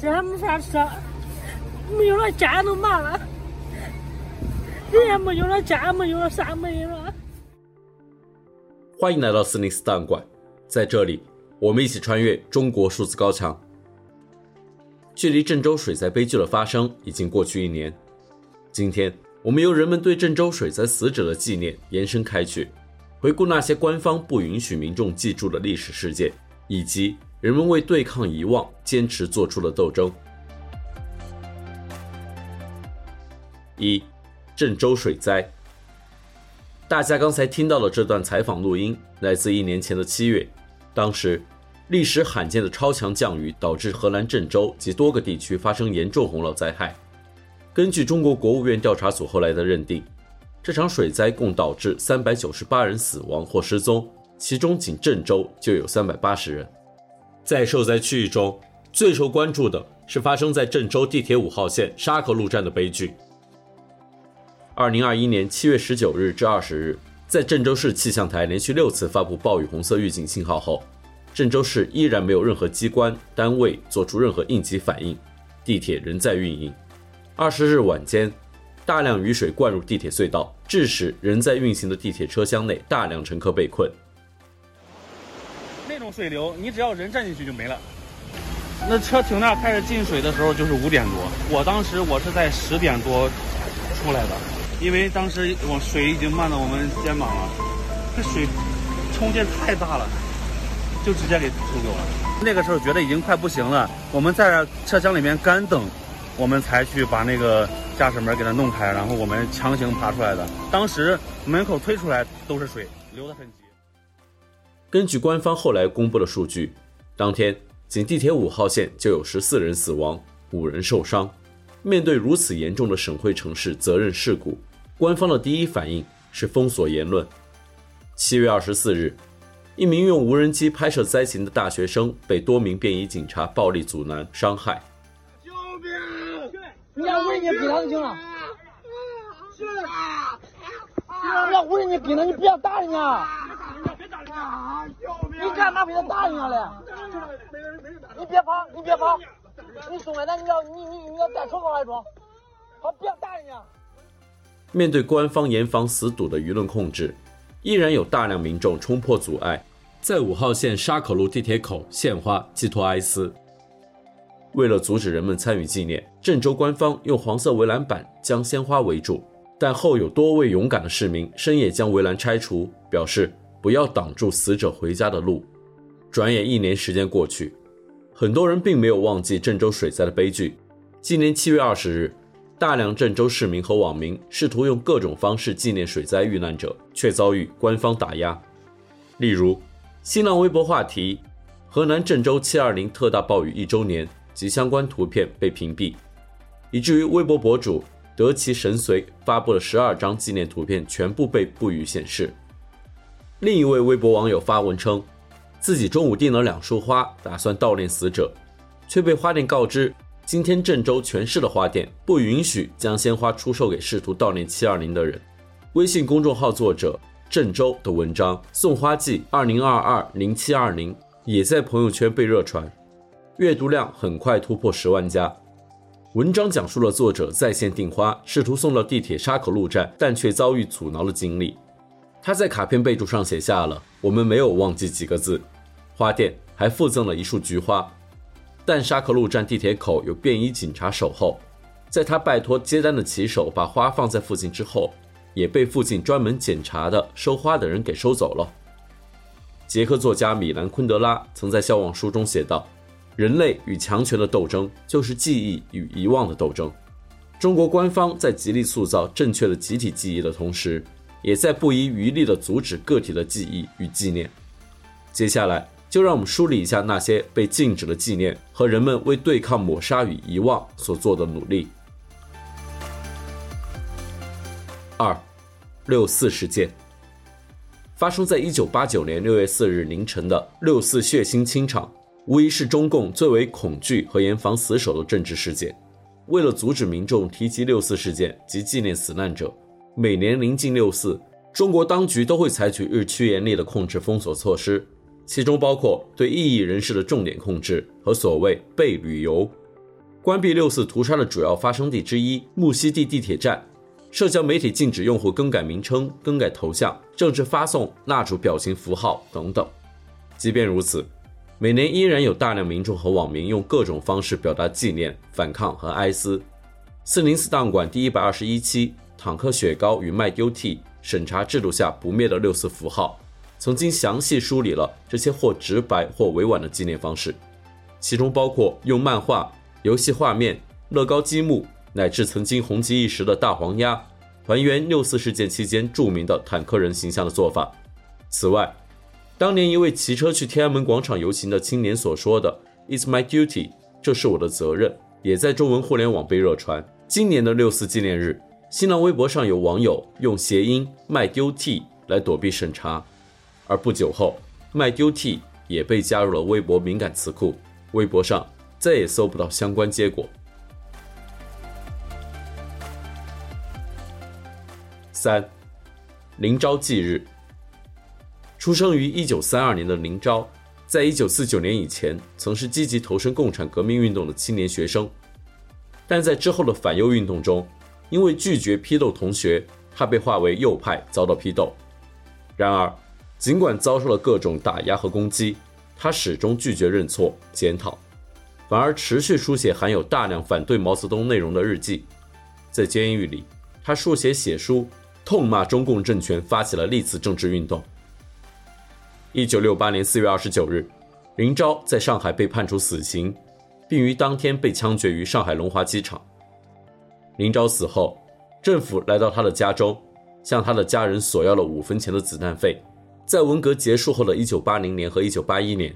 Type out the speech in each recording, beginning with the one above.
这还没啥吃，没有了家都麻了，人也没有了，家没有了，啥没有了。欢迎来到四零四档案馆，在这里，我们一起穿越中国数字高墙。距离郑州水灾悲剧的发生已经过去一年，今天我们由人们对郑州水灾死者的纪念延伸开去，回顾那些官方不允许民众记住的历史事件，以及人们为对抗遗忘坚持做出了斗争。一，郑州水灾。大家刚才听到的这段采访录音，来自一年前的七月。当时，历史罕见的超强降雨导致河南郑州及多个地区发生严重洪涝灾害。根据中国国务院调查组后来的认定，这场水灾共导致三百九十八人死亡或失踪，其中仅郑州就有三百八十人。在受灾区域中，最受关注的是发生在郑州地铁五号线沙口路站的悲剧。二零二一年七月十九日至二十日，在郑州市气象台连续六次发布暴雨红色预警信号后，郑州市依然没有任何机关单位做出任何应急反应，地铁仍在运营。二十日晚间，大量雨水灌入地铁隧道，致使仍在运行的地铁车厢内大量乘客被困。这种水流，你只要人站进去就没了。那车停那儿开始进水的时候就是五点多，我当时我是在十点多出来的。因为当时我水已经漫到我们肩膀了，这水冲劲太大了，就直接给冲走了。那个时候觉得已经快不行了，我们在车厢里面干等，我们才去把那个驾驶门给它弄开，然后我们强行爬出来的。当时门口推出来都是水，流的很急。根据官方后来公布的数据，当天仅地铁五号线就有十四人死亡，五人受伤。面对如此严重的省会城市责任事故，官方的第一反应是封锁言论。七月二十四日，一名用无人机拍摄灾情的大学生被多名便衣警察暴力阻拦伤害。救命！你要无人机逼他就行了。是啊。你要无人机逼他，你不要打人家。你干嘛非得打人家嘞？你别跑，你别跑，你松开，那你要你你你要戴手铐还装？好，不要打人家。面对官方严防死堵的舆论控制，依然有大量民众冲破阻碍，在五号线沙口路地铁口献花寄托哀思。为了阻止人们参与纪念，郑州官方用黄色围栏板将鲜花围住，但后有多位勇敢的市民深夜将围栏拆除，表示不要挡住死者回家的路。转眼一年时间过去，很多人并没有忘记郑州水灾的悲剧。今年七月二十日。大量郑州市民和网民试图用各种方式纪念水灾遇难者，却遭遇官方打压。例如，新浪微博话题“河南郑州七二零特大暴雨一周年”及相关图片被屏蔽，以至于微博博主得其神随发布了十二张纪念图片，全部被不予显示。另一位微博网友发文称，自己中午订了两束花，打算悼念死者，却被花店告知。今天郑州全市的花店不允许将鲜花出售给试图悼念七二零的人。微信公众号作者郑州的文章《送花季二零二二零七二零》也在朋友圈被热传，阅读量很快突破十万加。文章讲述了作者在线订花，试图送到地铁沙口路站，但却遭遇阻挠的经历。他在卡片备注上写下了“我们没有忘记”几个字，花店还附赠了一束菊花。但沙克路站地铁口有便衣警察守候，在他拜托接单的骑手把花放在附近之后，也被附近专门检查的收花的人给收走了。捷克作家米兰昆德拉曾在《消亡书》中写道：“人类与强权的斗争，就是记忆与遗忘的斗争。”中国官方在极力塑造正确的集体记忆的同时，也在不遗余力地阻止个体的记忆与纪念。接下来。就让我们梳理一下那些被禁止的纪念和人们为对抗抹杀与遗忘所做的努力。二，六四事件发生在一九八九年六月四日凌晨的六四血腥清场，无疑是中共最为恐惧和严防死守的政治事件。为了阻止民众提及六四事件及纪念死难者，每年临近六四，中国当局都会采取日趋严厉的控制封锁措施。其中包括对异议人士的重点控制和所谓“被旅游”。关闭六四屠杀的主要发生地之一木樨地地铁站，社交媒体禁止用户更改名称、更改头像、政治发送蜡烛表情符号等等。即便如此，每年依然有大量民众和网民用各种方式表达纪念、反抗和哀思。四零四档案馆第一百二十一期《坦克雪糕与麦丢替》审查制度下不灭的六四符号，曾经详细梳理了这些或直白或委婉的纪念方式，其中包括用漫画、游戏画面、乐高积木，乃至曾经红极一时的大黄鸭，还原六四事件期间著名的坦克人形象的做法。此外，当年一位骑车去天安门广场游行的青年所说的 “It's my duty”，这是我的责任，也在中文互联网被热传。今年的六四纪念日，新浪微博上有网友用谐音“卖丢替”来躲避审查，而不久后，“卖丢替”也被加入了微博敏感词库，微博上再也搜不到相关结果。三，林昭忌日。出生于一九三二年的林昭，在一九四九年以前曾是积极投身共产革命运动的青年学生，但在之后的反右运动中，因为拒绝批斗同学，他被划为右派，遭到批斗。然而，尽管遭受了各种打压和攻击，他始终拒绝认错检讨，反而持续书写含有大量反对毛泽东内容的日记。在监狱里，他书写写书，痛骂中共政权，发起了历次政治运动。一九六八年四月二十九日，林昭在上海被判处死刑，并于当天被枪决于上海龙华机场。林昭死后，政府来到他的家中，向他的家人索要了五分钱的子弹费。在文革结束后的一九八零年和一九八一年，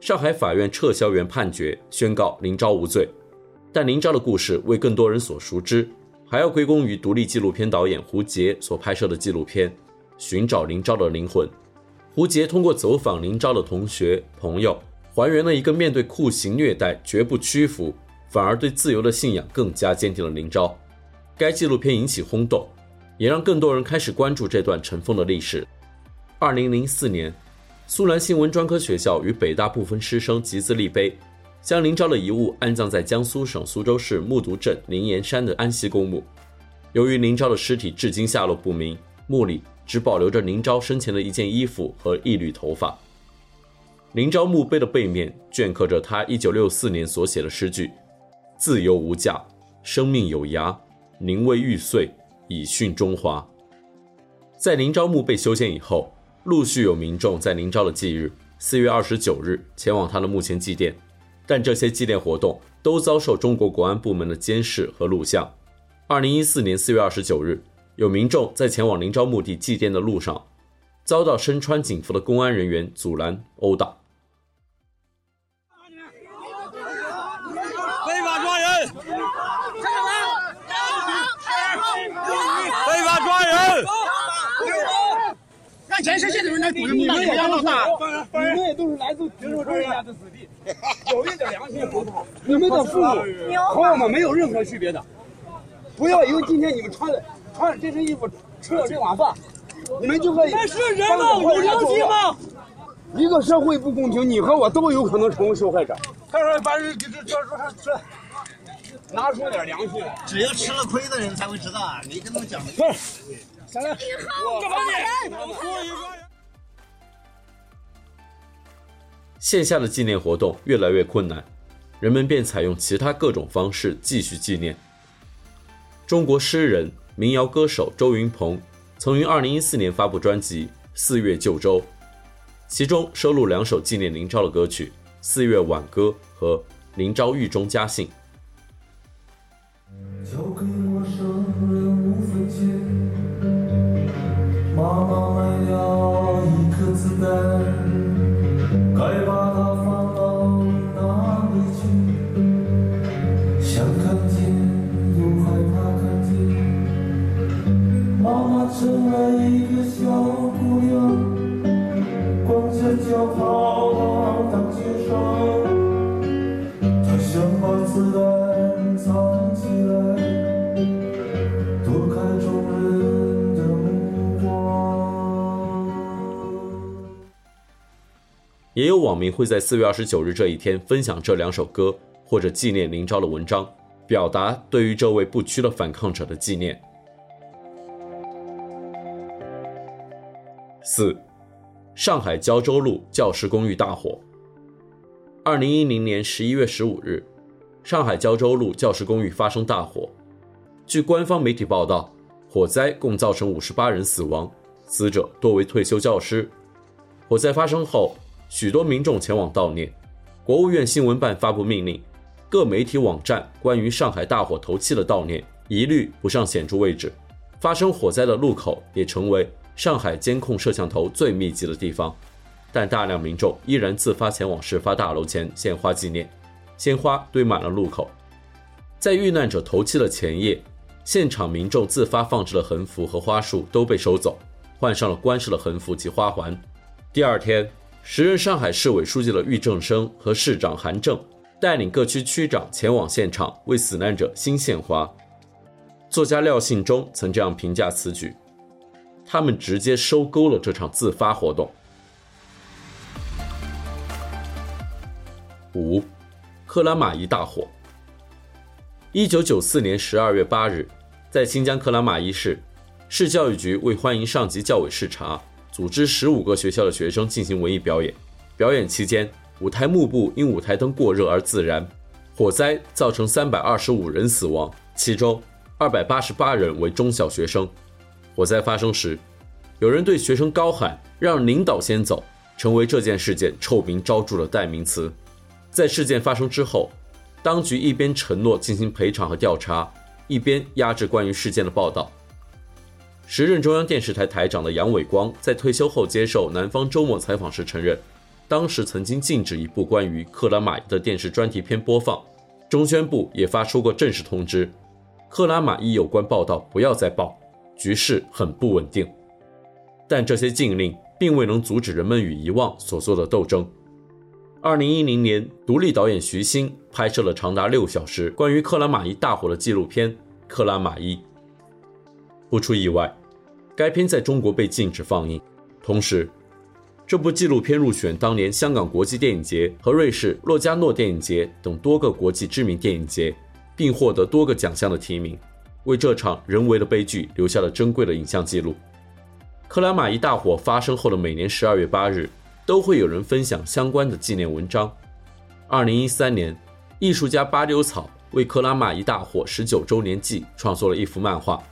上海法院撤销原判决，宣告林昭无罪。但林昭的故事为更多人所熟知，还要归功于独立纪录片导演胡杰所拍摄的纪录片《寻找林昭的灵魂》。胡杰通过走访林昭的同学朋友，还原了一个面对酷刑虐待绝不屈服，反而对自由的信仰更加坚定了林昭。该纪录片引起轰动，也让更多人开始关注这段尘封的历史。二零零四年，苏兰新闻专科学校与北大部分师生集资立碑，将林昭的遗物安葬在江苏省苏州市木渎镇灵岩山的安息公墓。由于林昭的尸体至今下落不明，墓里，只保留着林昭生前的一件衣服和一缕头发。林昭墓碑的背面镌刻着他1964年所写的诗句：“自由无价，生命有涯，宁为玉碎，以殉中华。”在林昭墓被修建以后，陆续有民众在林昭的忌日4月29日前往他的墓前祭奠，但这些祭奠活动都遭受中国国安部门的监视和录像。2014年4月29日。有民众在前往林昭墓地祭奠的路上，遭到身穿警服的公安人员阻拦殴打。让全世界的人来，你们也要闹大。你们也都是来自贫苦人家的子弟，有一点良心好不好？你们的父母和我们没有任何区别的。不要因为今天你们穿的。穿这身衣服，吃了这碗饭，你们就可以？那是人吗？有良心吗？一个社会不公平，你和我都有可能成为受害者。他说：“把人这这这这，拿出点良心。只有吃了亏的人才会知道啊！你跟他们讲的。不是，下来。干嘛你？线下的纪念活动越来越困难，人们便采用其他各种方式继续纪念。中国诗人。民谣歌手周云蓬曾于2014年发布专辑《四月旧州》，其中收录两首纪念林昭的歌曲《四月挽歌》和《林昭狱中家信》。一也有网民会在四月二十九日这一天分享这两首歌，或者纪念林昭的文章，表达对于这位不屈的反抗者的纪念。四，上海胶州路教师公寓大火。二零一零年十一月十五日，上海胶州路教师公寓发生大火。据官方媒体报道，火灾共造成五十八人死亡，死者多为退休教师。火灾发生后，许多民众前往悼念。国务院新闻办发布命令，各媒体网站关于上海大火头七的悼念一律不上显著位置。发生火灾的路口也成为上海监控摄像头最密集的地方。但大量民众依然自发前往事发大楼前献花纪念，鲜花堆满了路口。在遇难者头七的前夜，现场民众自发放置的横幅和花束都被收走，换上了官式的横幅及花环。第二天，时任上海市委书记的俞正声和市长韩正带领各区区长前往现场为死难者新献花。作家廖信忠曾这样评价此举：他们直接收购了这场自发活动。五，克拉玛依大火。一九九四年十二月八日，在新疆克拉玛依市，市教育局为欢迎上级教委视察，组织十五个学校的学生进行文艺表演。表演期间，舞台幕布因舞台灯过热而自燃，火灾造成三百二十五人死亡，其中二百八十八人为中小学生。火灾发生时，有人对学生高喊“让领导先走”，成为这件事件臭名昭著的代名词。在事件发生之后，当局一边承诺进行赔偿和调查，一边压制关于事件的报道。时任中央电视台台长的杨伟光在退休后接受《南方周末》采访时承认，当时曾经禁止一部关于克拉玛依的电视专题片播放。中宣部也发出过正式通知，克拉玛依有关报道不要再报，局势很不稳定。但这些禁令并未能阻止人们与遗忘所做的斗争。二零一零年，独立导演徐星拍摄了长达六小时关于克拉玛依大火的纪录片《克拉玛依》。不出意外，该片在中国被禁止放映。同时，这部纪录片入选当年香港国际电影节和瑞士洛迦诺电影节等多个国际知名电影节，并获得多个奖项的提名，为这场人为的悲剧留下了珍贵的影像记录。克拉玛依大火发生后的每年十二月八日，都会有人分享相关的纪念文章。二零一三年，艺术家巴丢草为克拉玛依大火十九周年祭创作了一幅漫画，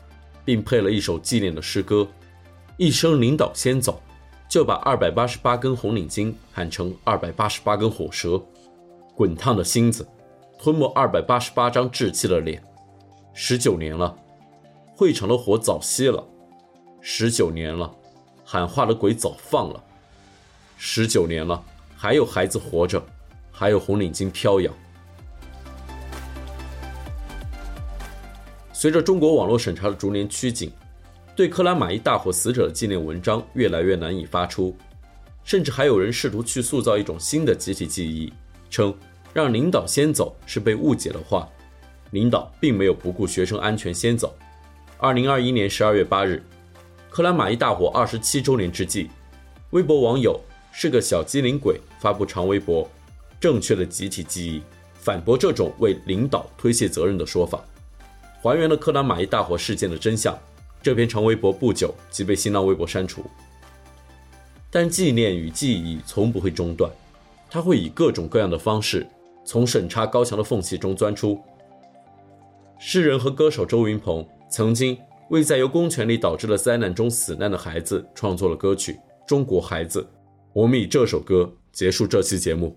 并配了一首纪念的诗歌：“一声领导先走，就把二百八十八根红领巾喊成二百八十八根火舌，滚烫的心子，吞没二百八十八张稚气的脸。十九年了，会场的火早熄了；十九年了，喊话的鬼早放了。”十九年了，还有孩子活着，还有红领巾飘扬。随着中国网络审查的逐年趋紧，对克拉玛依大火死者的纪念文章越来越难以发出，甚至还有人试图去塑造一种新的集体记忆，称让领导先走是被误解的话，领导并没有不顾学生安全先走。二零二一年十二月八日，克拉玛依大火二十七周年之际，微博网友。是个小机灵鬼发布长微博，正确的集体记忆，反驳这种为领导推卸责任的说法，还原了克拉玛依大火事件的真相。这篇长微博不久即被新浪微博删除。但纪念与记忆从不会中断，它会以各种各样的方式从审查高墙的缝隙中钻出。诗人和歌手周云蓬曾经为在由公权力导致的灾难中死难的孩子创作了歌曲《中国孩子》。我们以这首歌结束这期节目。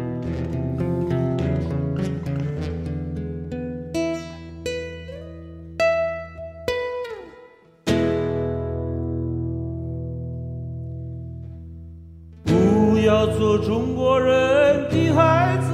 要做中国人的孩子